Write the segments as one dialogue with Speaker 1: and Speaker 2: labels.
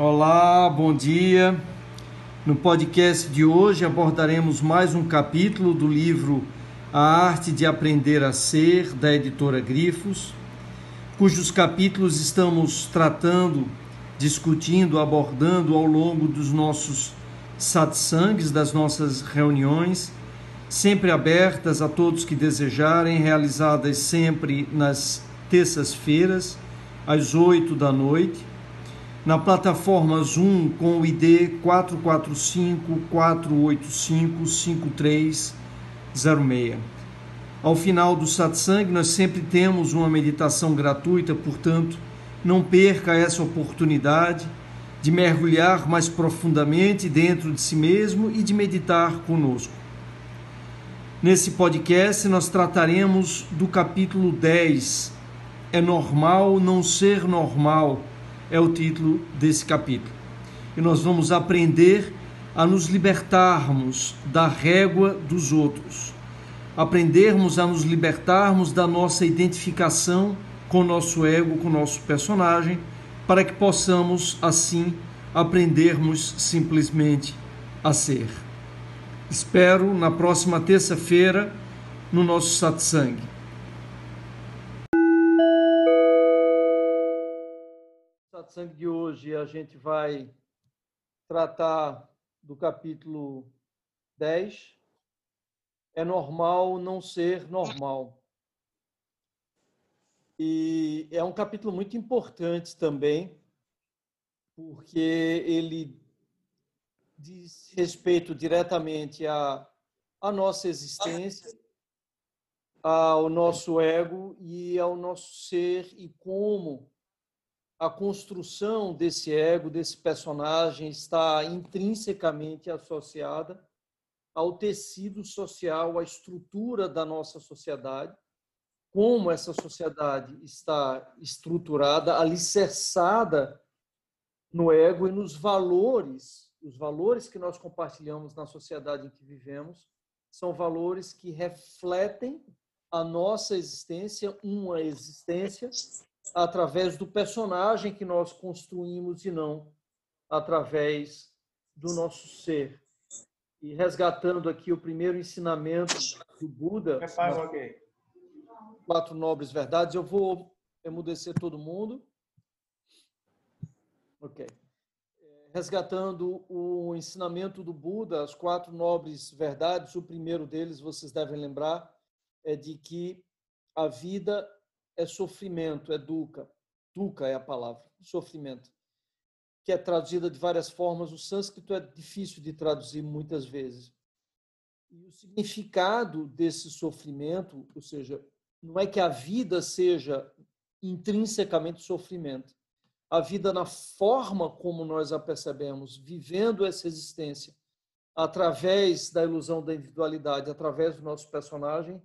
Speaker 1: Olá, bom dia. No podcast de hoje abordaremos mais um capítulo do livro A Arte de Aprender a Ser, da editora Grifos, cujos capítulos estamos tratando, discutindo, abordando ao longo dos nossos satsangs, das nossas reuniões, sempre abertas a todos que desejarem, realizadas sempre nas terças-feiras, às oito da noite na plataforma Zoom com o ID 445-485-5306. Ao final do satsang, nós sempre temos uma meditação gratuita, portanto, não perca essa oportunidade de mergulhar mais profundamente dentro de si mesmo e de meditar conosco. Nesse podcast, nós trataremos do capítulo 10. É normal não ser normal é o título desse capítulo. E nós vamos aprender a nos libertarmos da régua dos outros, aprendermos a nos libertarmos da nossa identificação com o nosso ego, com o nosso personagem, para que possamos assim aprendermos simplesmente a ser. Espero na próxima terça-feira no nosso satsang. Satsang de hoje a gente vai tratar do capítulo 10. É normal não ser normal. E é um capítulo muito importante também, porque ele diz respeito diretamente à, à nossa existência, ao nosso ego e ao nosso ser e como a construção desse ego, desse personagem, está intrinsecamente associada ao tecido social, à estrutura da nossa sociedade, como essa sociedade está estruturada, alicerçada no ego e nos valores, os valores que nós compartilhamos na sociedade em que vivemos, são valores que refletem a nossa existência, uma existência através do personagem que nós construímos e não através do nosso ser. E resgatando aqui o primeiro ensinamento do Buda, quatro nobres verdades, eu vou emudecer todo mundo. Ok. Resgatando o ensinamento do Buda, as quatro nobres verdades, o primeiro deles, vocês devem lembrar, é de que a vida é sofrimento, é dukkha. Dukkha é a palavra, sofrimento, que é traduzida de várias formas. O sânscrito é difícil de traduzir muitas vezes. E o significado desse sofrimento, ou seja, não é que a vida seja intrinsecamente sofrimento. A vida, na forma como nós a percebemos, vivendo essa existência através da ilusão da individualidade, através do nosso personagem,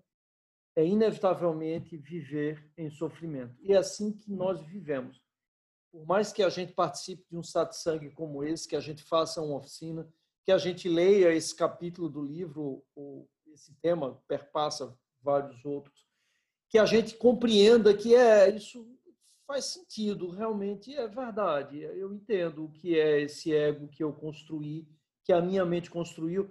Speaker 1: é inevitavelmente viver em sofrimento. E é assim que nós vivemos. Por mais que a gente participe de um satsang como esse, que a gente faça uma oficina, que a gente leia esse capítulo do livro, ou esse tema perpassa vários outros, que a gente compreenda que é isso faz sentido, realmente é verdade. Eu entendo o que é esse ego que eu construí, que a minha mente construiu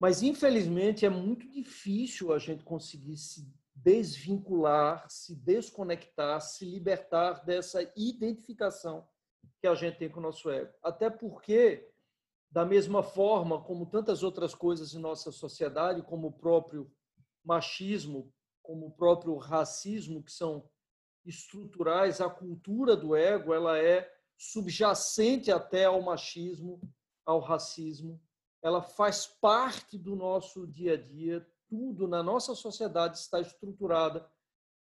Speaker 1: mas, infelizmente, é muito difícil a gente conseguir se desvincular, se desconectar, se libertar dessa identificação que a gente tem com o nosso ego. Até porque, da mesma forma como tantas outras coisas em nossa sociedade, como o próprio machismo, como o próprio racismo, que são estruturais, a cultura do ego, ela é subjacente até ao machismo, ao racismo ela faz parte do nosso dia a dia, tudo na nossa sociedade está estruturada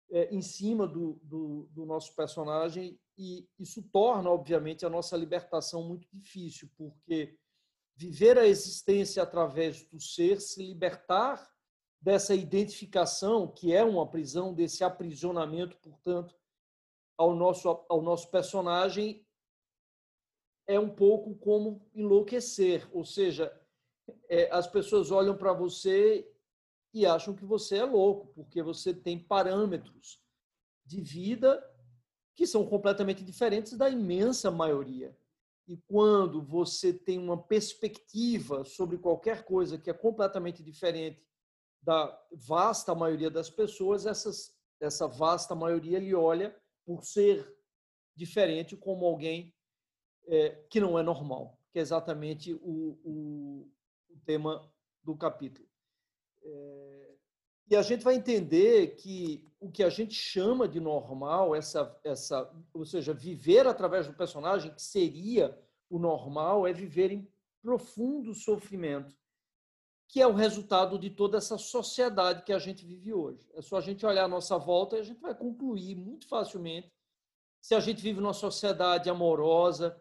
Speaker 1: é, em cima do, do, do, nosso personagem e isso torna, obviamente, a nossa libertação muito difícil, porque viver a existência através do ser, se libertar dessa identificação, que é uma prisão, desse aprisionamento, portanto, ao nosso, ao nosso personagem, é um pouco como enlouquecer, ou seja, é, as pessoas olham para você e acham que você é louco, porque você tem parâmetros de vida que são completamente diferentes da imensa maioria. e quando você tem uma perspectiva sobre qualquer coisa que é completamente diferente da vasta maioria das pessoas, essas, essa vasta maioria lhe olha por ser diferente como alguém é, que não é normal, que é exatamente o, o, o tema do capítulo. É, e a gente vai entender que o que a gente chama de normal, essa, essa, ou seja, viver através do personagem, que seria o normal, é viver em profundo sofrimento, que é o resultado de toda essa sociedade que a gente vive hoje. É só a gente olhar a nossa volta e a gente vai concluir muito facilmente se a gente vive numa sociedade amorosa,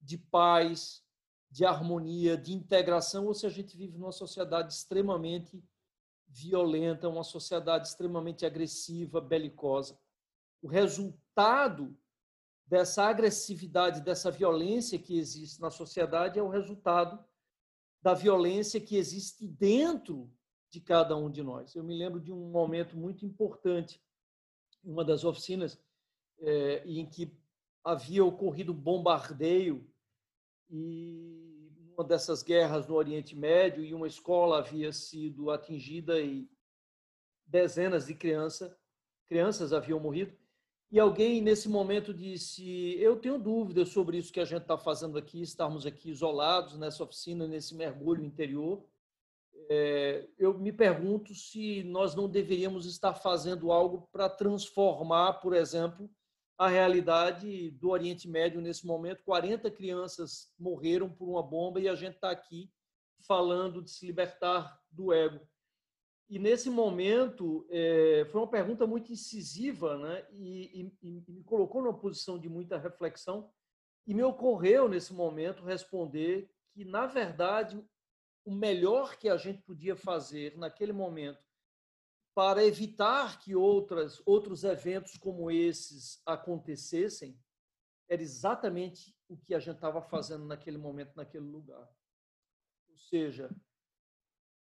Speaker 1: de paz, de harmonia, de integração, ou se a gente vive numa sociedade extremamente violenta, uma sociedade extremamente agressiva, belicosa. O resultado dessa agressividade, dessa violência que existe na sociedade é o resultado da violência que existe dentro de cada um de nós. Eu me lembro de um momento muito importante, em uma das oficinas, é, em que havia ocorrido bombardeio e uma dessas guerras no Oriente Médio e uma escola havia sido atingida e dezenas de crianças crianças haviam morrido. E alguém nesse momento disse eu tenho dúvidas sobre isso que a gente está fazendo aqui estarmos aqui isolados nessa oficina nesse mergulho interior. É, eu me pergunto se nós não deveríamos estar fazendo algo para transformar por exemplo a realidade do Oriente Médio nesse momento. 40 crianças morreram por uma bomba e a gente está aqui falando de se libertar do ego. E nesse momento, é, foi uma pergunta muito incisiva né? E, e, e me colocou numa posição de muita reflexão. E me ocorreu, nesse momento, responder que, na verdade, o melhor que a gente podia fazer naquele momento para evitar que outras, outros eventos como esses acontecessem, era exatamente o que a gente estava fazendo naquele momento, naquele lugar. Ou seja,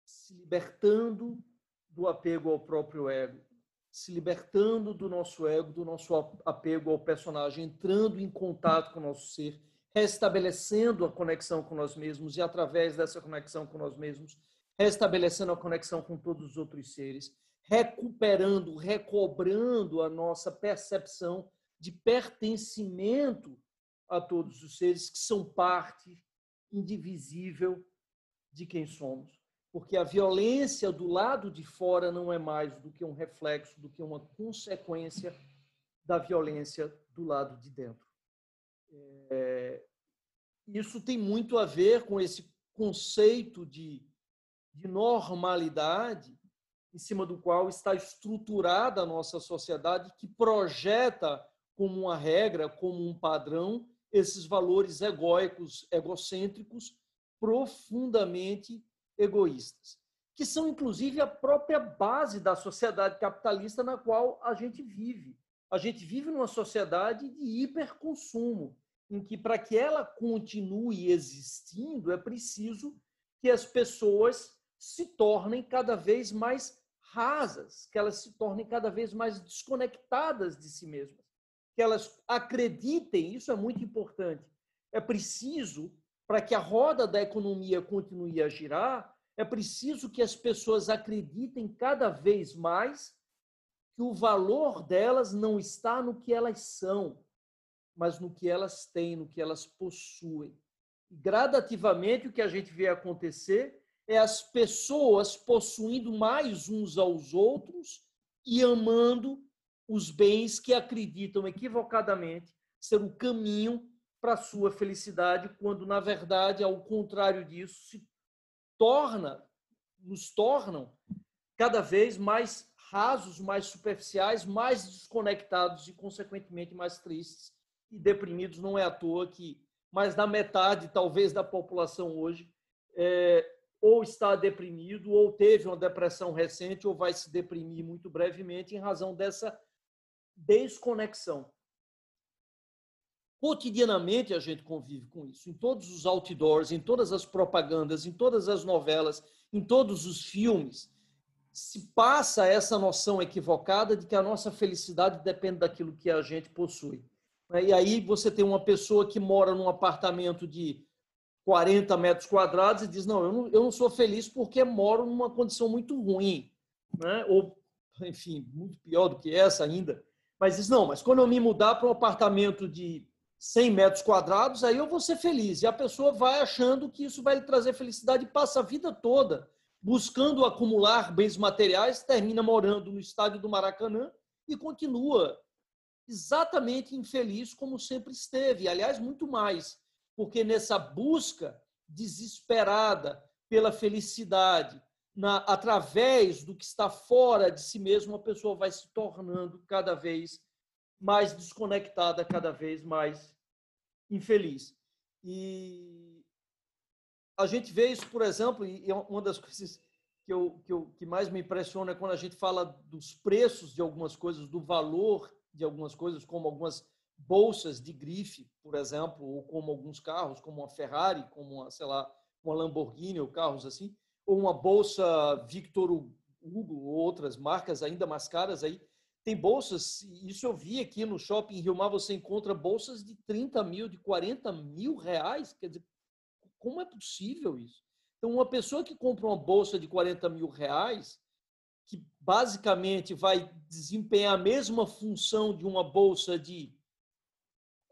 Speaker 1: se libertando do apego ao próprio ego, se libertando do nosso ego, do nosso apego ao personagem, entrando em contato com o nosso ser, restabelecendo a conexão com nós mesmos e, através dessa conexão com nós mesmos, restabelecendo a conexão com todos os outros seres recuperando, recobrando a nossa percepção de pertencimento a todos os seres que são parte indivisível de quem somos. Porque a violência do lado de fora não é mais do que um reflexo, do que uma consequência da violência do lado de dentro. É, isso tem muito a ver com esse conceito de, de normalidade em cima do qual está estruturada a nossa sociedade, que projeta como uma regra, como um padrão, esses valores egóicos, egocêntricos, profundamente egoístas, que são inclusive a própria base da sociedade capitalista na qual a gente vive. A gente vive numa sociedade de hiperconsumo, em que para que ela continue existindo é preciso que as pessoas se tornem cada vez mais rasas, que elas se tornem cada vez mais desconectadas de si mesmas, que elas acreditem, isso é muito importante. É preciso, para que a roda da economia continue a girar, é preciso que as pessoas acreditem cada vez mais que o valor delas não está no que elas são, mas no que elas têm, no que elas possuem. Gradativamente, o que a gente vê acontecer é as pessoas possuindo mais uns aos outros e amando os bens que acreditam equivocadamente ser o caminho para a sua felicidade, quando na verdade, ao contrário disso, se torna, nos tornam cada vez mais rasos, mais superficiais, mais desconectados e consequentemente mais tristes e deprimidos. Não é à toa que mais da metade, talvez, da população hoje é, ou está deprimido, ou teve uma depressão recente, ou vai se deprimir muito brevemente em razão dessa desconexão. Cotidianamente a gente convive com isso, em todos os outdoors, em todas as propagandas, em todas as novelas, em todos os filmes. Se passa essa noção equivocada de que a nossa felicidade depende daquilo que a gente possui. Né? E aí você tem uma pessoa que mora num apartamento de 40 metros quadrados e diz: Não, eu não, eu não sou feliz porque moro numa condição muito ruim. Né? Ou, enfim, muito pior do que essa ainda. Mas diz: Não, mas quando eu me mudar para um apartamento de 100 metros quadrados, aí eu vou ser feliz. E a pessoa vai achando que isso vai lhe trazer felicidade e passa a vida toda buscando acumular bens materiais, termina morando no estádio do Maracanã e continua exatamente infeliz como sempre esteve. Aliás, muito mais, porque nessa busca desesperada pela felicidade, na, através do que está fora de si mesmo, a pessoa vai se tornando cada vez mais desconectada, cada vez mais infeliz. E a gente vê isso, por exemplo, e uma das coisas que, eu, que, eu, que mais me impressiona é quando a gente fala dos preços de algumas coisas, do valor de algumas coisas, como algumas bolsas de grife, por exemplo, ou como alguns carros, como uma Ferrari, como uma, sei lá, uma Lamborghini ou carros assim, ou uma bolsa Victor Hugo ou outras marcas ainda mais caras aí. Tem bolsas, isso eu vi aqui no shopping Rio Mar, você encontra bolsas de 30 mil, de 40 mil reais. Quer dizer, como é possível isso? Então, uma pessoa que compra uma bolsa de 40 mil reais, que basicamente vai desempenhar a mesma função de uma bolsa de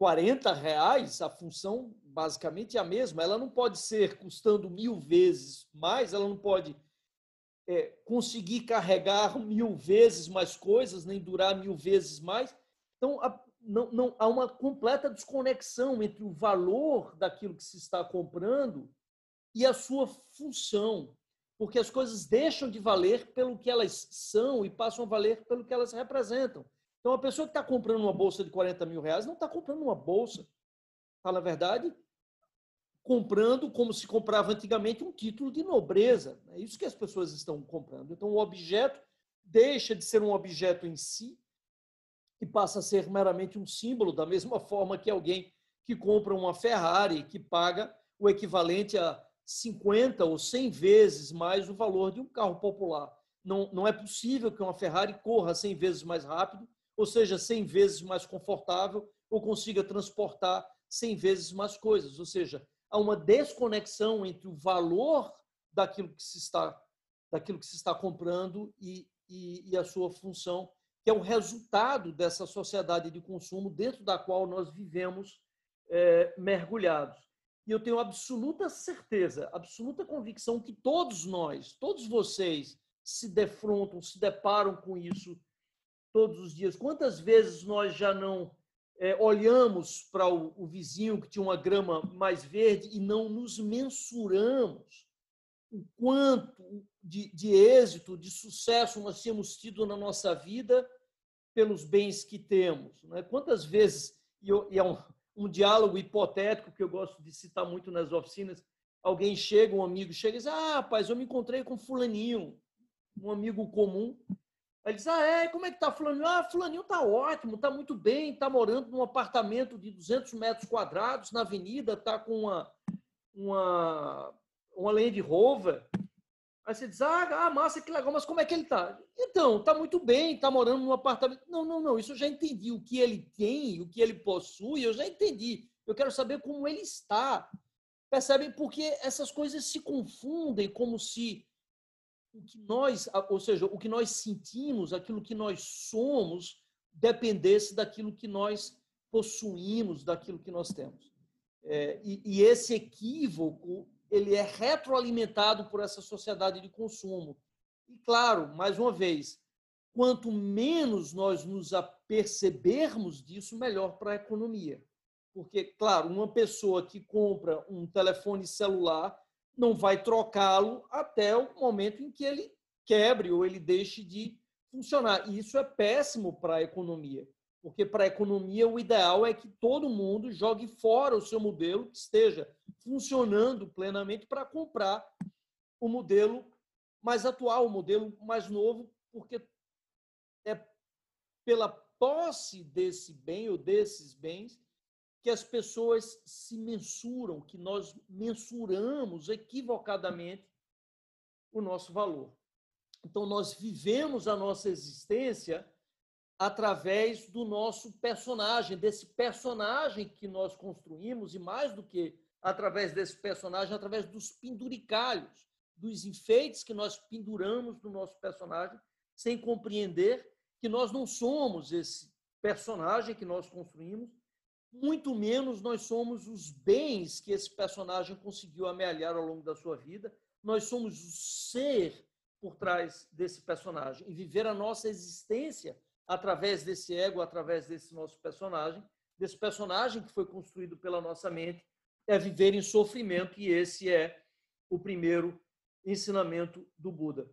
Speaker 1: 40 reais, a função basicamente é a mesma. Ela não pode ser custando mil vezes mais, ela não pode é, conseguir carregar mil vezes mais coisas, nem durar mil vezes mais. Então, a, não, não, há uma completa desconexão entre o valor daquilo que se está comprando e a sua função porque as coisas deixam de valer pelo que elas são e passam a valer pelo que elas representam. Então, a pessoa que está comprando uma bolsa de 40 mil reais não está comprando uma bolsa. Está, na verdade, comprando como se comprava antigamente um título de nobreza. É isso que as pessoas estão comprando. Então, o objeto deixa de ser um objeto em si e passa a ser meramente um símbolo, da mesma forma que alguém que compra uma Ferrari, que paga o equivalente a 50 ou 100 vezes mais o valor de um carro popular. Não, não é possível que uma Ferrari corra 100 vezes mais rápido, ou seja, 100 vezes mais confortável, ou consiga transportar 100 vezes mais coisas. Ou seja, há uma desconexão entre o valor daquilo que se está, daquilo que se está comprando e, e, e a sua função, que é o resultado dessa sociedade de consumo dentro da qual nós vivemos é, mergulhados. E eu tenho absoluta certeza, absoluta convicção que todos nós, todos vocês, se defrontam, se deparam com isso todos os dias. Quantas vezes nós já não é, olhamos para o, o, vizinho que tinha uma grama mais verde e não nos mensuramos o quanto de, de êxito, de sucesso nós temos tido na nossa vida pelos bens que temos? Né? Quantas vezes, e, eu, e é um, um diálogo hipotético que eu gosto de citar muito nas oficinas. Alguém chega, um amigo chega e diz: Ah, rapaz, eu me encontrei com Fulaninho, um amigo comum. Aí diz: Ah, é? Como é que tá Fulaninho? Ah, Fulaninho tá ótimo, tá muito bem, tá morando num apartamento de 200 metros quadrados na avenida, tá com uma, uma, uma Land Rover. Aí você diz, ah, ah, massa, que legal, mas como é que ele está? Então, está muito bem, está morando num apartamento. Não, não, não, isso eu já entendi. O que ele tem, o que ele possui, eu já entendi. Eu quero saber como ele está. Percebem? Porque essas coisas se confundem como se o que nós, ou seja, o que nós sentimos, aquilo que nós somos, dependesse daquilo que nós possuímos, daquilo que nós temos. É, e, e esse equívoco ele é retroalimentado por essa sociedade de consumo. E claro, mais uma vez, quanto menos nós nos apercebermos disso, melhor para a economia. Porque, claro, uma pessoa que compra um telefone celular não vai trocá-lo até o momento em que ele quebre ou ele deixe de funcionar. E isso é péssimo para a economia porque para a economia o ideal é que todo mundo jogue fora o seu modelo que esteja funcionando plenamente para comprar o modelo mais atual, o modelo mais novo, porque é pela posse desse bem ou desses bens que as pessoas se mensuram, que nós mensuramos equivocadamente o nosso valor. Então, nós vivemos a nossa existência através do nosso personagem, desse personagem que nós construímos, e mais do que através desse personagem, através dos penduricalhos, dos enfeites que nós penduramos no nosso personagem, sem compreender que nós não somos esse personagem que nós construímos, muito menos nós somos os bens que esse personagem conseguiu amealhar ao longo da sua vida. Nós somos o ser por trás desse personagem e viver a nossa existência através desse ego, através desse nosso personagem, desse personagem que foi construído pela nossa mente, é viver em sofrimento e esse é o primeiro ensinamento do Buda.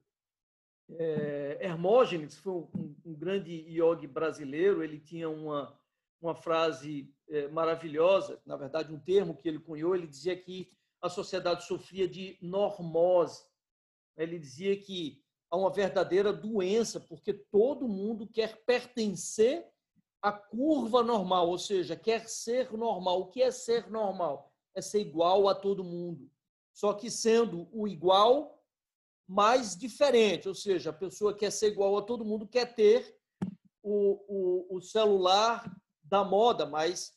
Speaker 1: É, Hermógenes foi um, um grande yogi brasileiro, ele tinha uma, uma frase maravilhosa, na verdade, um termo que ele cunhou, ele dizia que a sociedade sofria de normose. Ele dizia que há uma verdadeira doença, porque todo mundo quer pertencer à curva normal, ou seja, quer ser normal. O que é ser normal? É ser igual a todo mundo. Só que sendo o igual mais diferente, ou seja, a pessoa quer ser igual a todo mundo, quer ter o, o, o celular da moda, mas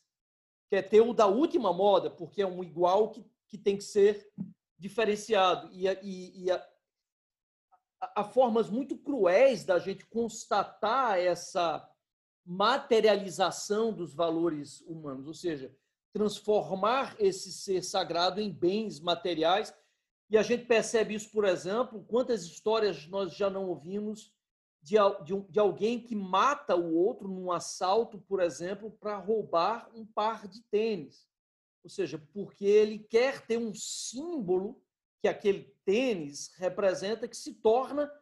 Speaker 1: quer ter o da última moda, porque é um igual que, que tem que ser diferenciado. E, e, e a, há formas muito cruéis da gente constatar essa materialização dos valores humanos, ou seja, transformar esse ser sagrado em bens materiais. E a gente percebe isso, por exemplo, quantas histórias nós já não ouvimos de, de, de alguém que mata o outro num assalto, por exemplo, para roubar um par de tênis. Ou seja, porque ele quer ter um símbolo que aquele tênis representa que se torna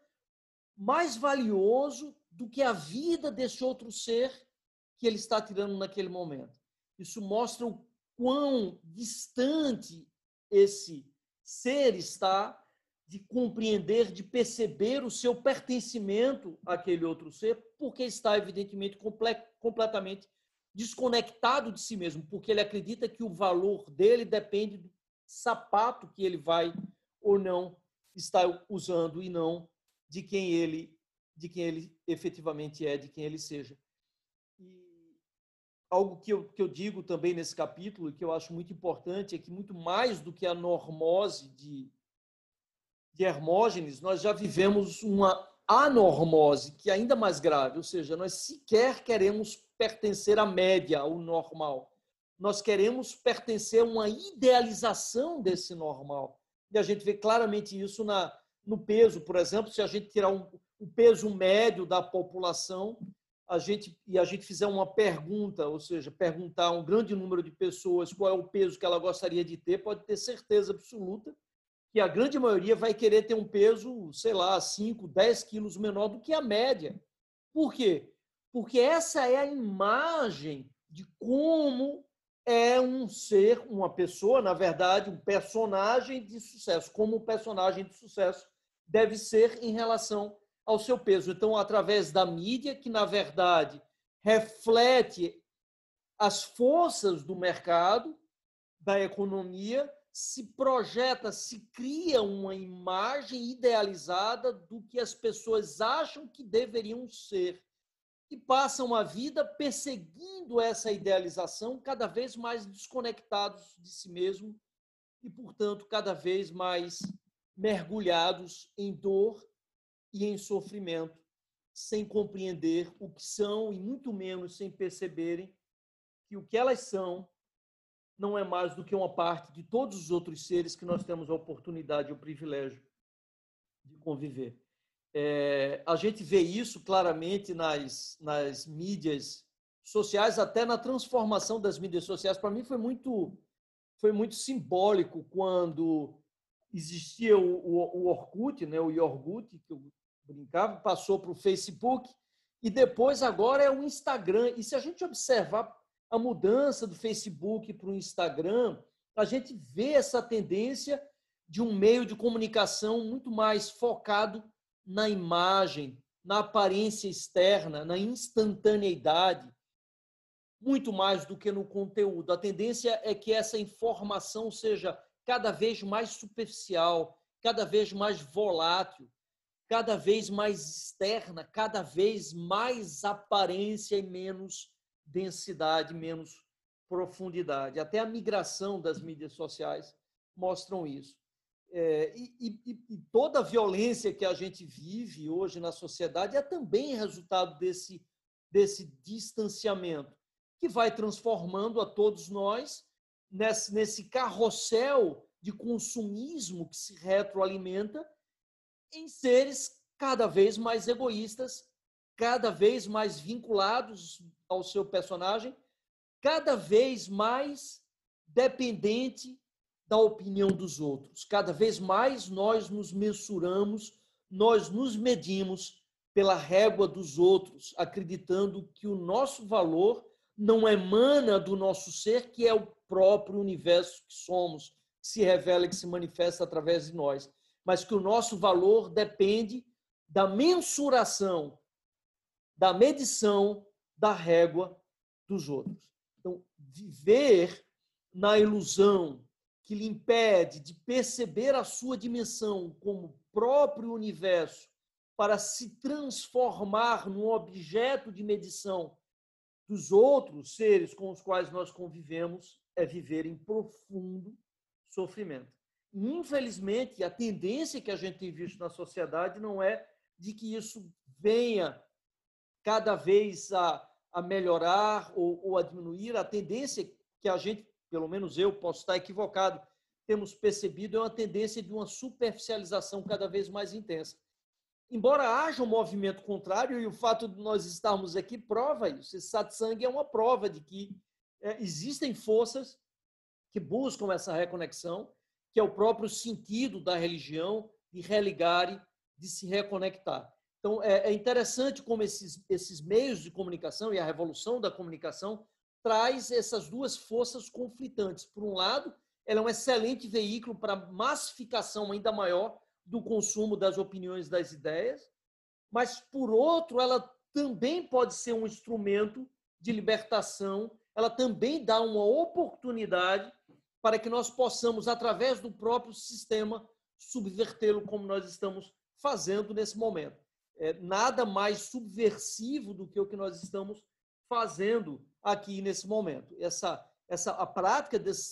Speaker 1: mais valioso do que a vida desse outro ser que ele está tirando naquele momento. Isso mostra o quão distante esse ser está de compreender, de perceber o seu pertencimento àquele outro ser, porque está, evidentemente, completamente desconectado de si mesmo, porque ele acredita que o valor dele depende do sapato que ele vai ou não estar usando e não de quem ele de quem ele efetivamente é, de quem ele seja. E algo que eu, que eu digo também nesse capítulo que eu acho muito importante é que muito mais do que a normose de de Hermógenes, nós já vivemos uma anormose, que é ainda mais grave, ou seja, nós sequer queremos pertencer à média, ao normal. Nós queremos pertencer a uma idealização desse normal. E a gente vê claramente isso na, no peso, por exemplo, se a gente tirar um, o peso médio da população, a gente e a gente fizer uma pergunta, ou seja, perguntar a um grande número de pessoas qual é o peso que ela gostaria de ter, pode ter certeza absoluta que a grande maioria vai querer ter um peso, sei lá, 5, 10 quilos menor do que a média. Por quê? Porque essa é a imagem de como é um ser, uma pessoa, na verdade, um personagem de sucesso, como um personagem de sucesso deve ser em relação ao seu peso. Então, através da mídia, que na verdade reflete as forças do mercado, da economia, se projeta, se cria uma imagem idealizada do que as pessoas acham que deveriam ser e passam a vida perseguindo essa idealização, cada vez mais desconectados de si mesmo e, portanto, cada vez mais mergulhados em dor e em sofrimento, sem compreender o que são e muito menos sem perceberem que o que elas são não é mais do que uma parte de todos os outros seres que nós temos a oportunidade e o privilégio de conviver. É, a gente vê isso claramente nas, nas mídias sociais, até na transformação das mídias sociais. Para mim foi muito foi muito simbólico quando existia o, o, o Orkut, né, o Yorgut, que eu brincava, passou para o Facebook e depois agora é o Instagram. E se a gente observar a mudança do Facebook para o Instagram, a gente vê essa tendência de um meio de comunicação muito mais focado na imagem, na aparência externa, na instantaneidade, muito mais do que no conteúdo. A tendência é que essa informação seja cada vez mais superficial, cada vez mais volátil, cada vez mais externa, cada vez mais aparência e menos densidade, menos profundidade. Até a migração das mídias sociais mostram isso. É, e, e, e, toda a violência que a gente vive hoje na sociedade é também resultado desse, desse distanciamento, que vai transformando a todos nós nesse, nesse carrossel de consumismo que se retroalimenta em seres cada vez mais egoístas, cada vez mais vinculados ao seu personagem, cada vez mais dependente da opinião dos outros. Cada vez mais nós nos mensuramos, nós nos medimos pela régua dos outros, acreditando que o nosso valor não emana do nosso ser, que é o próprio universo que somos, que se revela, que se manifesta através de nós, mas que o nosso valor depende da mensuração, da medição da régua dos outros. Então, viver na ilusão que lhe impede de perceber a sua dimensão como próprio universo para se transformar num objeto de medição dos outros seres com os quais nós convivemos é viver em profundo sofrimento. Infelizmente, a tendência que a gente tem visto na sociedade não é de que isso venha cada vez a, a melhorar ou, ou a diminuir. A tendência que a gente pelo menos eu posso estar equivocado, temos percebido é uma tendência de uma superficialização cada vez mais intensa. Embora haja um movimento contrário, e o fato de nós estarmos aqui prova isso. Esse satsang é uma prova de que é, existem forças que buscam essa reconexão, que é o próprio sentido da religião, de religar, de se reconectar. Então, é, é interessante como esses, esses meios de comunicação e a revolução da comunicação traz essas duas forças conflitantes. Por um lado, ela é um excelente veículo para massificação ainda maior do consumo das opiniões das ideias, mas por outro, ela também pode ser um instrumento de libertação, ela também dá uma oportunidade para que nós possamos, através do próprio sistema, subvertê-lo como nós estamos fazendo nesse momento. É nada mais subversivo do que o que nós estamos fazendo aqui nesse momento. Essa, essa a prática desse,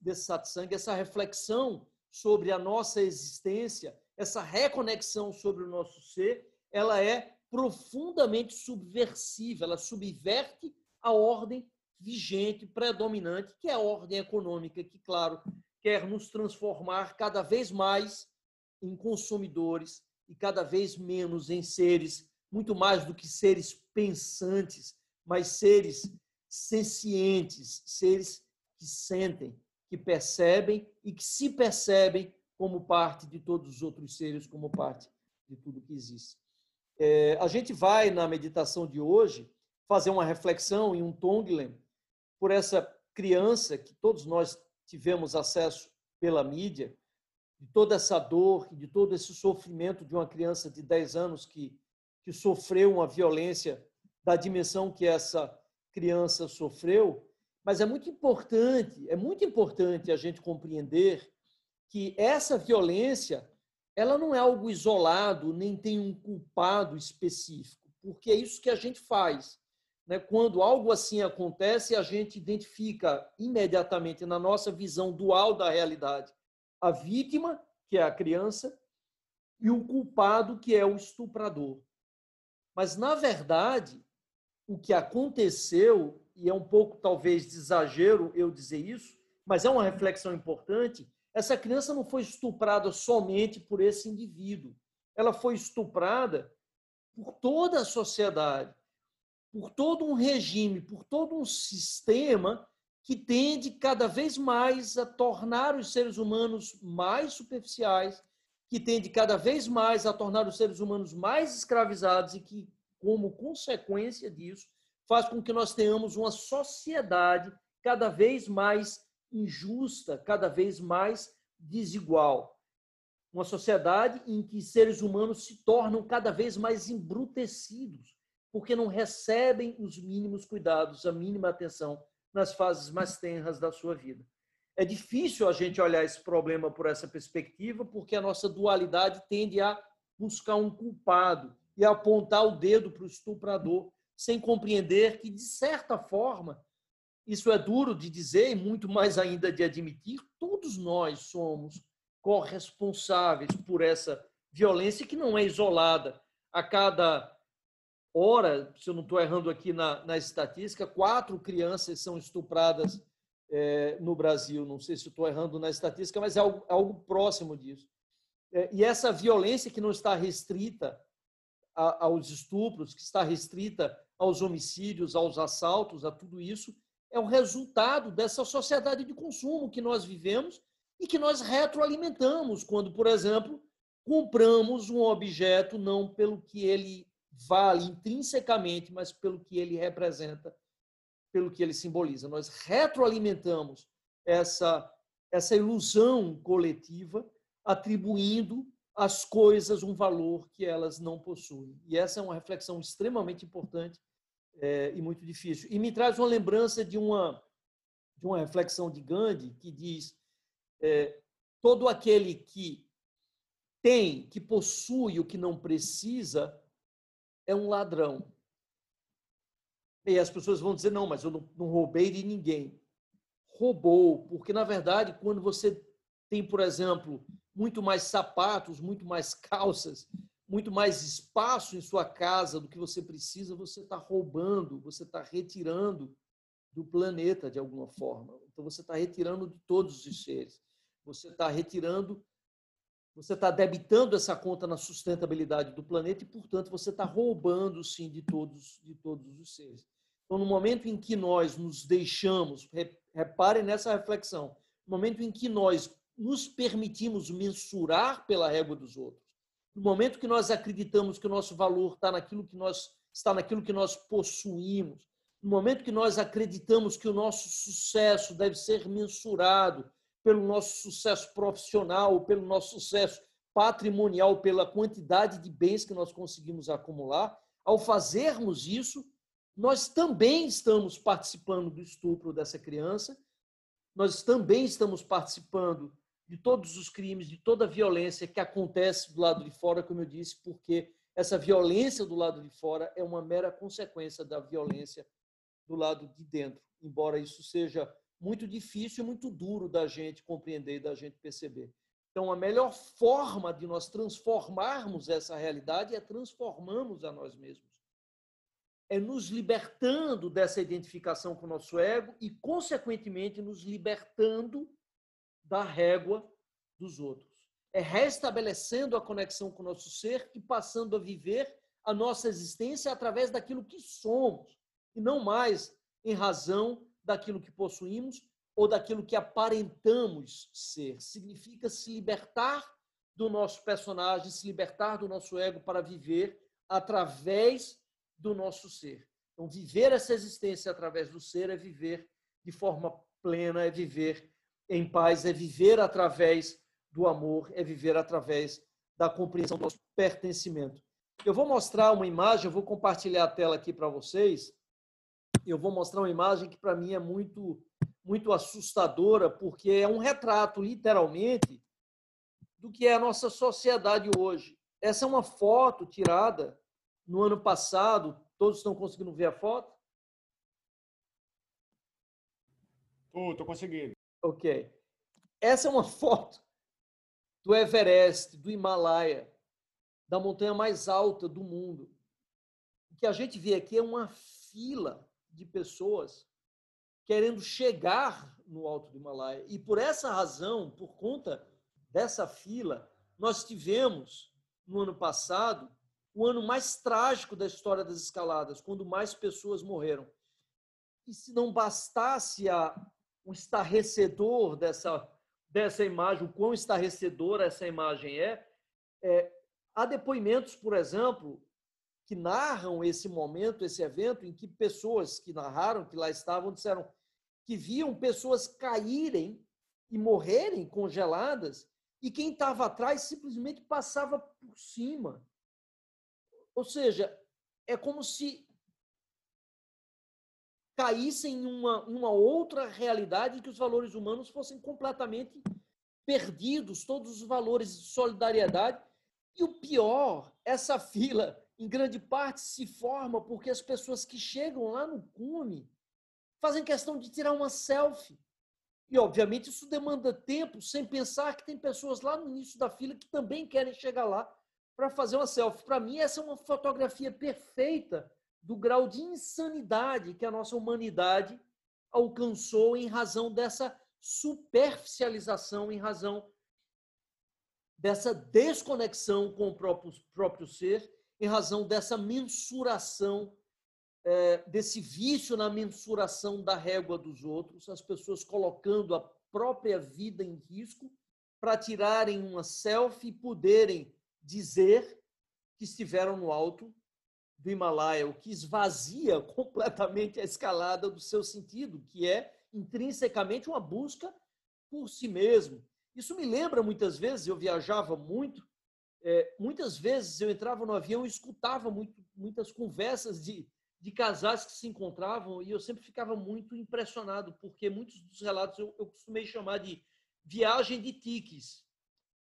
Speaker 1: desse satsang, essa reflexão sobre a nossa existência, essa reconexão sobre o nosso ser, ela é profundamente subversiva, ela subverte a ordem vigente, predominante, que é a ordem econômica, que, claro, quer nos transformar cada vez mais em consumidores e cada vez menos em seres, muito mais do que seres pensantes, mas seres sencientes, seres que sentem, que percebem e que se percebem como parte de todos os outros seres, como parte de tudo que existe. É, a gente vai, na meditação de hoje, fazer uma reflexão em um Tonglen por essa criança que todos nós tivemos acesso pela mídia, de toda essa dor, de todo esse sofrimento de uma criança de 10 anos que, que sofreu uma violência da dimensão que essa criança sofreu, mas é muito importante, é muito importante a gente compreender que essa violência, ela não é algo isolado, nem tem um culpado específico, porque é isso que a gente faz. Né? Quando algo assim acontece, a gente identifica imediatamente na nossa visão dual da realidade a vítima, que é a criança, e o culpado, que é o estuprador. Mas, na verdade, o que aconteceu, e é um pouco talvez de exagero eu dizer isso, mas é uma reflexão importante, essa criança não foi estuprada somente por esse indivíduo. Ela foi estuprada por toda a sociedade, por todo um regime, por todo um sistema que tende cada vez mais a tornar os seres humanos mais superficiais, que tende cada vez mais a tornar os seres humanos mais escravizados e que como consequência disso, faz com que nós tenhamos uma sociedade cada vez mais injusta, cada vez mais desigual. Uma sociedade em que seres humanos se tornam cada vez mais embrutecidos, porque não recebem os mínimos cuidados, a mínima atenção nas fases mais tenras da sua vida. É difícil a gente olhar esse problema por essa perspectiva, porque a nossa dualidade tende a buscar um culpado e apontar o dedo para o estuprador, sem compreender que, de certa forma, isso é duro de dizer e muito mais ainda de admitir, todos nós somos corresponsáveis por essa violência que não é isolada. A cada hora, se eu não estou errando aqui na, na estatística, quatro crianças são estupradas é, no Brasil. Não sei se estou errando na estatística, mas é algo, é algo próximo disso. É, e essa violência que não está restrita a, aos estupros, que está restrita aos homicídios, aos assaltos, a tudo isso, é o resultado dessa sociedade de consumo que nós vivemos e que nós retroalimentamos quando, por exemplo, compramos um objeto não pelo que ele vale intrinsecamente, mas pelo que ele representa pelo que ele simboliza. Nós retroalimentamos essa, essa ilusão coletiva, atribuindo às coisas um valor que elas não possuem. E essa é uma reflexão extremamente importante é, e muito difícil. E me traz uma lembrança de uma, de uma reflexão de Gandhi que diz: é, todo aquele que tem, que possui o que não precisa, é um ladrão. E as pessoas vão dizer: não, mas eu não, não roubei de ninguém. Roubou, porque na verdade, quando você tem, por exemplo, muito mais sapatos, muito mais calças, muito mais espaço em sua casa do que você precisa, você está roubando, você está retirando do planeta de alguma forma. Então você está retirando de todos os seres. Você está retirando, você está debitando essa conta na sustentabilidade do planeta e, portanto, você está roubando sim de todos, de todos os seres. Então, no momento em que nós nos deixamos, reparem nessa reflexão, no momento em que nós nos permitimos mensurar pela régua dos outros, no momento que nós acreditamos que o nosso valor está naquilo que nós está naquilo que nós possuímos, no momento que nós acreditamos que o nosso sucesso deve ser mensurado pelo nosso sucesso profissional, pelo nosso sucesso patrimonial, pela quantidade de bens que nós conseguimos acumular, ao fazermos isso, nós também estamos participando do estupro dessa criança, nós também estamos participando de todos os crimes, de toda a violência que acontece do lado de fora, como eu disse, porque essa violência do lado de fora é uma mera consequência da violência do lado de dentro, embora isso seja muito difícil e muito duro da gente compreender e da gente perceber. Então, a melhor forma de nós transformarmos essa realidade é transformarmos a nós mesmos é nos libertando dessa identificação com o nosso ego e, consequentemente, nos libertando da régua dos outros. É restabelecendo a conexão com o nosso ser e passando a viver a nossa existência através daquilo que somos, e não mais em razão daquilo que possuímos ou daquilo que aparentamos ser. Significa se libertar do nosso personagem, se libertar do nosso ego para viver através do nosso ser. Então, viver essa existência através do ser é viver de forma plena, é viver em paz, é viver através do amor, é viver através da compreensão do nosso pertencimento. Eu vou mostrar uma imagem, eu vou compartilhar a tela aqui para vocês. Eu vou mostrar uma imagem que para mim é muito muito assustadora, porque é um retrato literalmente do que é a nossa sociedade hoje. Essa é uma foto tirada no ano passado. Todos estão conseguindo ver a foto?
Speaker 2: Estou, estou conseguindo.
Speaker 1: Ok. Essa é uma foto do Everest, do Himalaia, da montanha mais alta do mundo. O que a gente vê aqui é uma fila de pessoas querendo chegar no alto do Himalaia. E por essa razão, por conta dessa fila, nós tivemos no ano passado o ano mais trágico da história das escaladas, quando mais pessoas morreram. E se não bastasse a, o estarrecedor dessa, dessa imagem, o quão estarrecedora essa imagem é, é, há depoimentos, por exemplo, que narram esse momento, esse evento, em que pessoas que narraram, que lá estavam, disseram que viam pessoas caírem e morrerem congeladas, e quem estava atrás simplesmente passava por cima. Ou seja, é como se caíssem em uma, uma outra realidade que os valores humanos fossem completamente perdidos, todos os valores de solidariedade. E o pior, essa fila, em grande parte, se forma porque as pessoas que chegam lá no cume fazem questão de tirar uma selfie. E, obviamente, isso demanda tempo, sem pensar que tem pessoas lá no início da fila que também querem chegar lá para fazer uma selfie. Para mim, essa é uma fotografia perfeita do grau de insanidade que a nossa humanidade alcançou em razão dessa superficialização, em razão dessa desconexão com o próprio, próprio ser, em razão dessa mensuração é, desse vício na mensuração da régua dos outros, as pessoas colocando a própria vida em risco para tirarem uma selfie e poderem dizer que estiveram no alto do Himalaia, o que esvazia completamente a escalada do seu sentido, que é intrinsecamente uma busca por si mesmo. Isso me lembra muitas vezes, eu viajava muito, é, muitas vezes eu entrava no avião e escutava muito, muitas conversas de de casais que se encontravam e eu sempre ficava muito impressionado, porque muitos dos relatos eu, eu costumei chamar de viagem de tiques.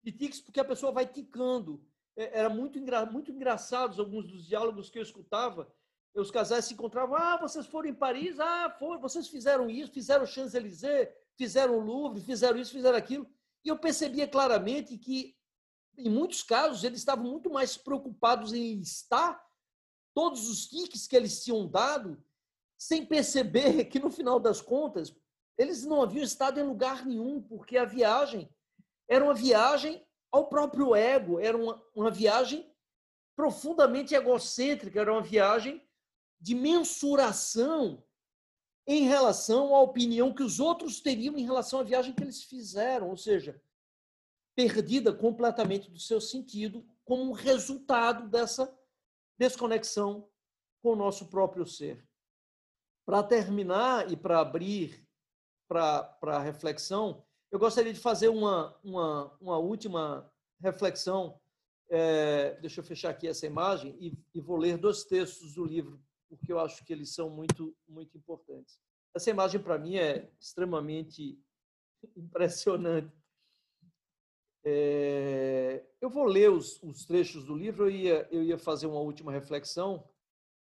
Speaker 1: De tiques porque a pessoa vai ticando. É, era muito, engra, muito engraçados alguns dos diálogos que eu escutava. Os casais se encontravam, ah, vocês foram em Paris, ah, foram, vocês fizeram isso, fizeram Champs-Élysées, fizeram o Louvre, fizeram isso, fizeram aquilo. E eu percebia claramente que, em muitos casos, eles estavam muito mais preocupados em estar todos os tiques que eles tinham dado, sem perceber que, no final das contas, eles não haviam estado em lugar nenhum, porque a viagem era uma viagem ao próprio ego, era uma, uma viagem profundamente egocêntrica, era uma viagem de mensuração em relação à opinião que os outros teriam em relação à viagem que eles fizeram, ou seja, perdida completamente do seu sentido como resultado dessa desconexão com o nosso próprio ser. Para terminar e para abrir para a reflexão, eu gostaria de fazer uma, uma, uma última reflexão. É, deixa eu fechar aqui essa imagem e, e vou ler dois textos do livro, porque eu acho que eles são muito, muito importantes. Essa imagem, para mim, é extremamente impressionante. É, eu vou ler os, os, trechos do livro, eu ia, eu ia fazer uma última reflexão,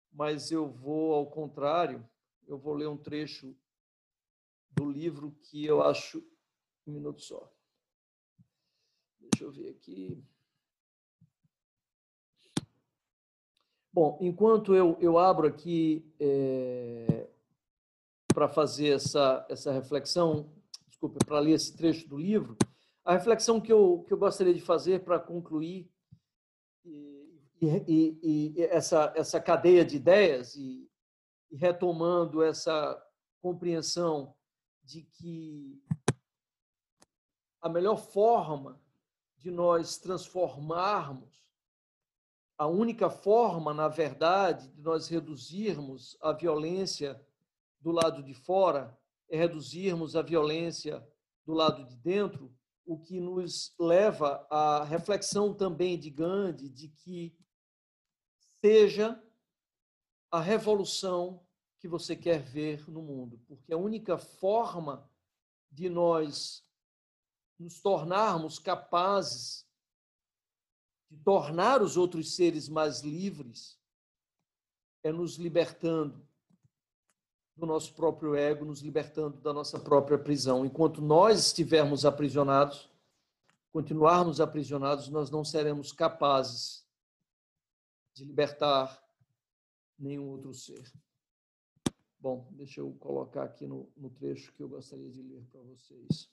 Speaker 1: mas eu vou ao contrário, eu vou ler um trecho do livro que eu acho. Um minuto só. Deixa eu ver aqui. Bom, enquanto eu, eu abro aqui é, para fazer essa, essa reflexão, desculpe, para ler esse trecho do livro, a reflexão que eu, que eu gostaria de fazer para concluir e, e, e, essa, essa cadeia de ideias e, e retomando essa compreensão de que a melhor forma de nós transformarmos, a única forma, na verdade, de nós reduzirmos a violência do lado de fora é reduzirmos a violência do lado de dentro, o que nos leva à reflexão também de Gandhi de que seja a revolução que você quer ver no mundo, porque a única forma de nós nos tornarmos capazes de tornar os outros seres mais livres é nos libertando do nosso próprio ego, nos libertando da nossa própria prisão. Enquanto nós estivermos aprisionados, continuarmos aprisionados, nós não seremos capazes de libertar nenhum outro ser. Bom, deixa eu colocar aqui no, no trecho que eu gostaria de ler para vocês.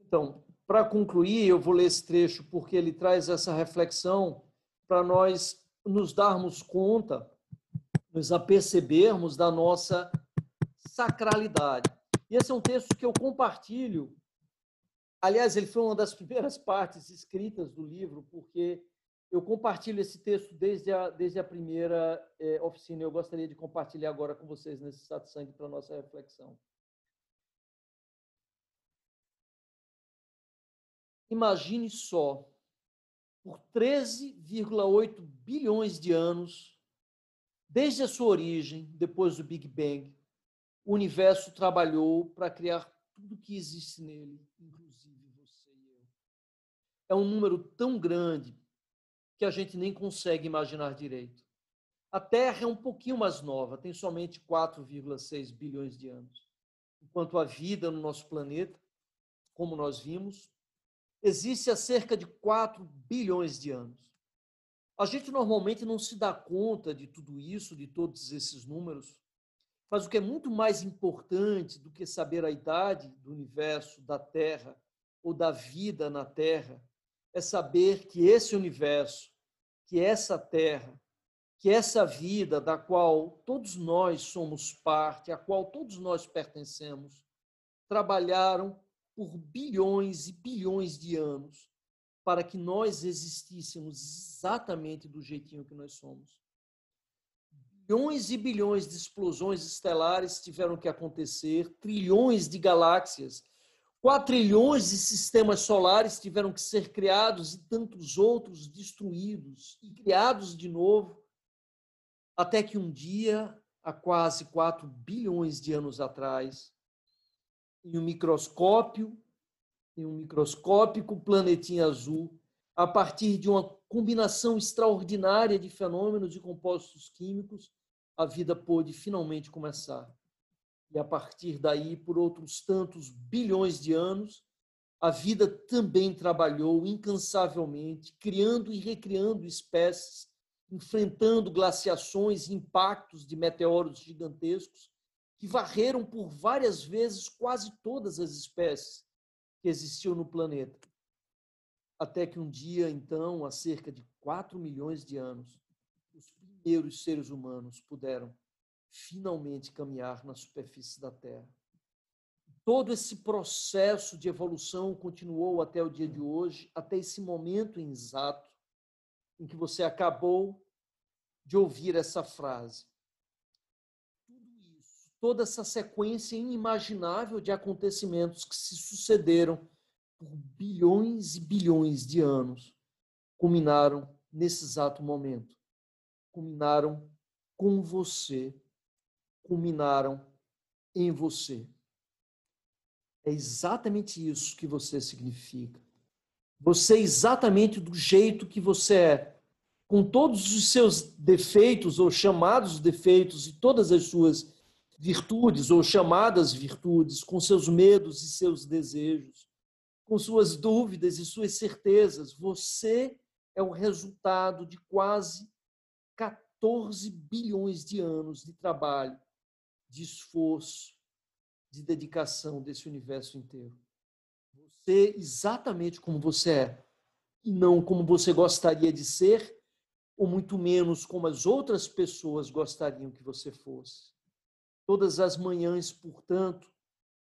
Speaker 1: Então, para concluir, eu vou ler esse trecho porque ele traz essa reflexão para nós nos darmos conta, nos apercebermos da nossa sacralidade. E esse é um texto que eu compartilho. Aliás, ele foi uma das primeiras partes escritas do livro, porque eu compartilho esse texto desde a, desde a primeira é, oficina. Eu gostaria de compartilhar agora com vocês nesse satsang para nossa reflexão. Imagine só, por 13,8 bilhões de anos, desde a sua origem, depois do Big Bang, o universo trabalhou para criar tudo que existe nele, inclusive você e eu. É um número tão grande que a gente nem consegue imaginar direito. A Terra é um pouquinho mais nova, tem somente 4,6 bilhões de anos. Enquanto a vida no nosso planeta, como nós vimos, existe há cerca de 4 bilhões de anos. A gente normalmente não se dá conta de tudo isso, de todos esses números, mas o que é muito mais importante do que saber a idade do universo, da Terra ou da vida na Terra, é saber que esse universo, que essa Terra, que essa vida da qual todos nós somos parte, a qual todos nós pertencemos, trabalharam por bilhões e bilhões de anos para que nós existíssemos exatamente do jeitinho que nós somos. Bilhões e bilhões de explosões estelares tiveram que acontecer, trilhões de galáxias, quatrilhões de sistemas solares tiveram que ser criados e tantos outros destruídos e criados de novo, até que um dia, há quase 4 bilhões de anos atrás, em um microscópio, em um microscópico planetinha azul, a partir de uma combinação extraordinária de fenômenos e compostos químicos, a vida pôde finalmente começar. E a partir daí, por outros tantos bilhões de anos, a vida também trabalhou incansavelmente, criando e recriando espécies, enfrentando glaciações impactos de meteoros gigantescos que varreram por várias vezes quase todas as espécies que existiam no planeta. Até que um dia, então, há cerca de 4 milhões de anos, primeiros seres humanos puderam finalmente caminhar na superfície da Terra. Todo esse processo de evolução continuou até o dia de hoje, até esse momento exato em que você acabou de ouvir essa frase. Toda essa sequência inimaginável de acontecimentos que se sucederam por bilhões e bilhões de anos, culminaram nesse exato momento culminaram com você, culminaram em você. É exatamente isso que você significa. Você é exatamente do jeito que você é, com todos os seus defeitos ou chamados defeitos e todas as suas virtudes ou chamadas virtudes, com seus medos e seus desejos, com suas dúvidas e suas certezas. Você é o resultado de quase 14 bilhões de anos de trabalho, de esforço, de dedicação desse universo inteiro. Você exatamente como você é, e não como você gostaria de ser, ou muito menos como as outras pessoas gostariam que você fosse. Todas as manhãs, portanto,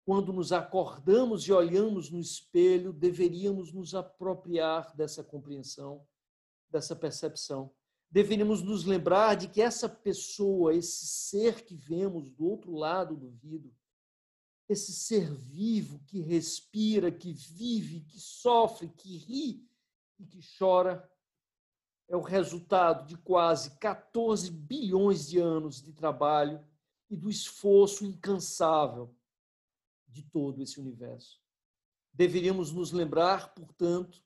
Speaker 1: quando nos acordamos e olhamos no espelho, deveríamos nos apropriar dessa compreensão, dessa percepção. Deveríamos nos lembrar de que essa pessoa, esse ser que vemos do outro lado do vidro, esse ser vivo que respira, que vive, que sofre, que ri e que chora, é o resultado de quase 14 bilhões de anos de trabalho e do esforço incansável de todo esse universo. Deveríamos nos lembrar, portanto,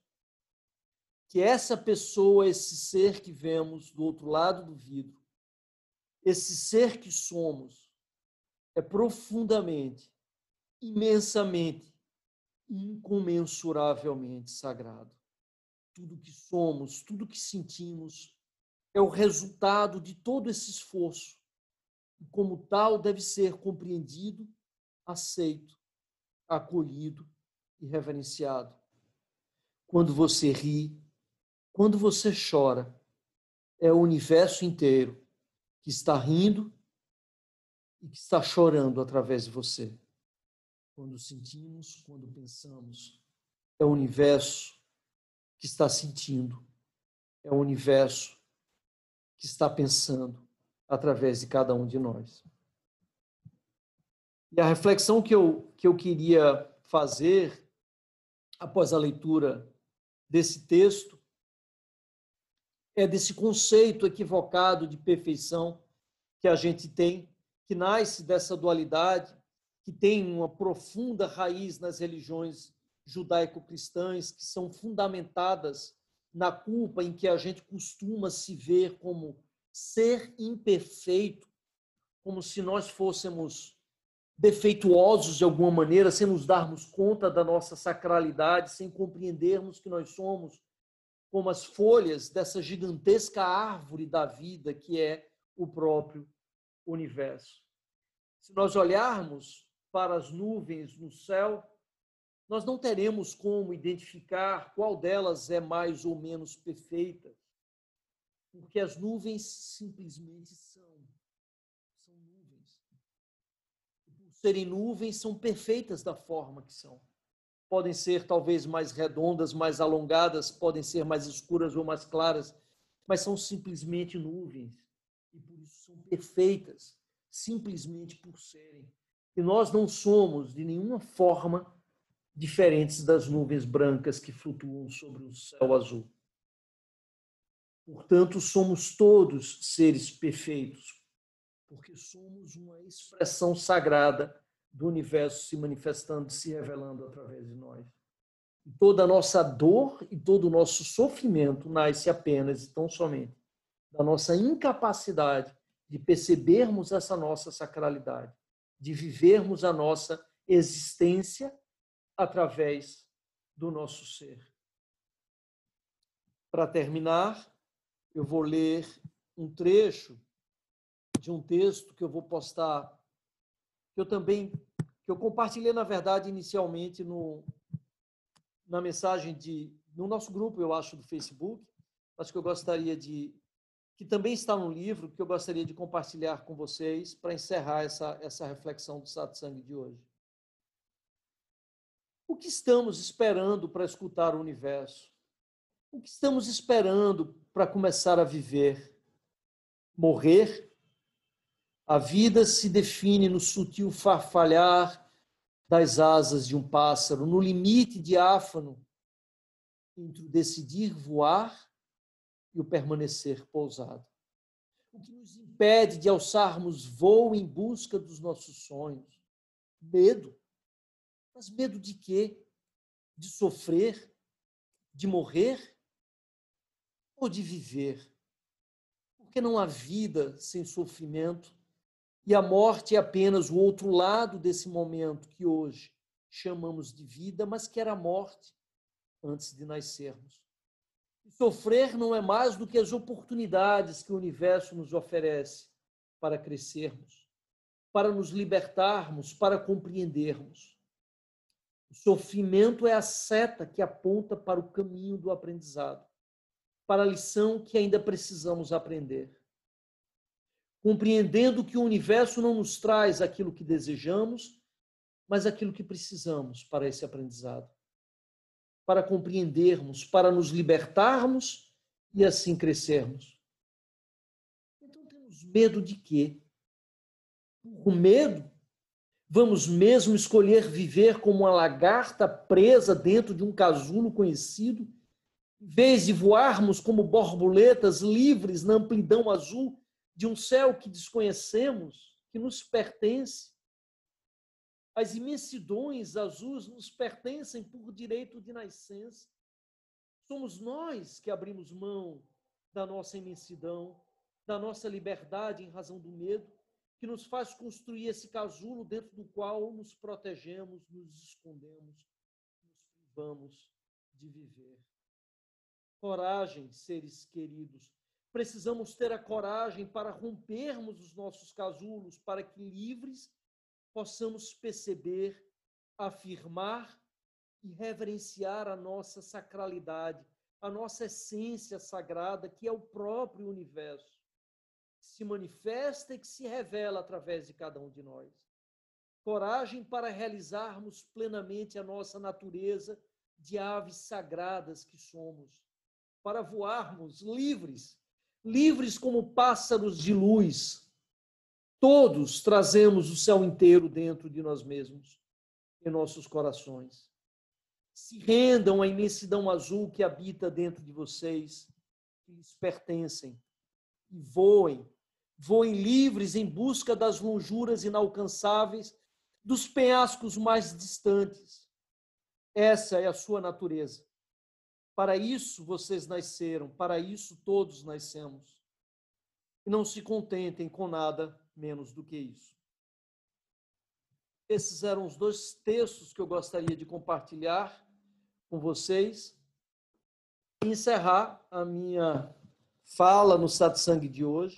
Speaker 1: que essa pessoa, esse ser que vemos do outro lado do vidro, esse ser que somos, é profundamente, imensamente, incomensuravelmente sagrado. Tudo que somos, tudo que sentimos, é o resultado de todo esse esforço. E, como tal, deve ser compreendido, aceito, acolhido e reverenciado. Quando você ri, quando você chora, é o universo inteiro que está rindo e que está chorando através de você. Quando sentimos, quando pensamos, é o universo que está sentindo, é o universo que está pensando através de cada um de nós. E a reflexão que eu, que eu queria fazer após a leitura desse texto é desse conceito equivocado de perfeição que a gente tem, que nasce dessa dualidade, que tem uma profunda raiz nas religiões judaico-cristãs, que são fundamentadas na culpa em que a gente costuma se ver como ser imperfeito, como se nós fôssemos defeituosos de alguma maneira, sem nos darmos conta da nossa sacralidade, sem compreendermos que nós somos como as folhas dessa gigantesca árvore da vida que é o próprio universo. Se nós olharmos para as nuvens no céu, nós não teremos como identificar qual delas é mais ou menos perfeita, porque as nuvens simplesmente são. São nuvens. por serem nuvens, são perfeitas da forma que são. Podem ser talvez mais redondas, mais alongadas, podem ser mais escuras ou mais claras, mas são simplesmente nuvens. E por isso são perfeitas, simplesmente por serem. E nós não somos, de nenhuma forma, diferentes das nuvens brancas que flutuam sobre o céu azul. Portanto, somos todos seres perfeitos, porque somos uma expressão sagrada do universo se manifestando, se revelando através de nós. E toda a nossa dor e todo o nosso sofrimento nasce apenas e tão somente da nossa incapacidade de percebermos essa nossa sacralidade, de vivermos a nossa existência através do nosso ser. Para terminar, eu vou ler um trecho de um texto que eu vou postar, que eu também, que eu compartilhei, na verdade, inicialmente no, na mensagem de, no nosso grupo, eu acho, do Facebook, mas que eu gostaria de, que também está no livro, que eu gostaria de compartilhar com vocês para encerrar essa, essa reflexão do satsang de hoje. O que estamos esperando para escutar o universo? O que estamos esperando para começar a viver? Morrer? A vida se define no sutil farfalhar das asas de um pássaro, no limite diáfano entre o decidir voar e o permanecer pousado. O que nos impede de alçarmos voo em busca dos nossos sonhos? Medo. Mas medo de quê? De sofrer? De morrer? Ou de viver? Porque não há vida sem sofrimento e a morte é apenas o outro lado desse momento que hoje chamamos de vida, mas que era morte antes de nascermos. E sofrer não é mais do que as oportunidades que o universo nos oferece para crescermos, para nos libertarmos, para compreendermos. O sofrimento é a seta que aponta para o caminho do aprendizado, para a lição que ainda precisamos aprender. Compreendendo que o universo não nos traz aquilo que desejamos, mas aquilo que precisamos para esse aprendizado. Para compreendermos, para nos libertarmos e assim crescermos. Então temos medo de quê? O medo Vamos mesmo escolher viver como uma lagarta presa dentro de um casulo conhecido, vez de voarmos como borboletas livres na amplidão azul de um céu que desconhecemos, que nos pertence? As imensidões azuis nos pertencem por direito de nascença. Somos nós que abrimos mão da nossa imensidão, da nossa liberdade em razão do medo que nos faz construir esse casulo dentro do qual nos protegemos, nos escondemos, nos privamos de viver. Coragem, seres queridos. Precisamos ter a coragem para rompermos os nossos casulos, para que livres possamos perceber, afirmar e reverenciar a nossa sacralidade, a nossa essência sagrada, que é o próprio universo que se manifesta e que se revela através de cada um de nós. Coragem para realizarmos plenamente a nossa natureza de aves sagradas que somos, para voarmos livres, livres como pássaros de luz. Todos trazemos o céu inteiro dentro de nós mesmos, em nossos corações. Se rendam à imensidão azul que habita dentro de vocês, que lhes pertencem e voem, Voem livres em busca das lonjuras inalcançáveis, dos penhascos mais distantes. Essa é a sua natureza. Para isso vocês nasceram, para isso todos nascemos. E não se contentem com nada menos do que isso. Esses eram os dois textos que eu gostaria de compartilhar com vocês e encerrar a minha fala no satsang de hoje.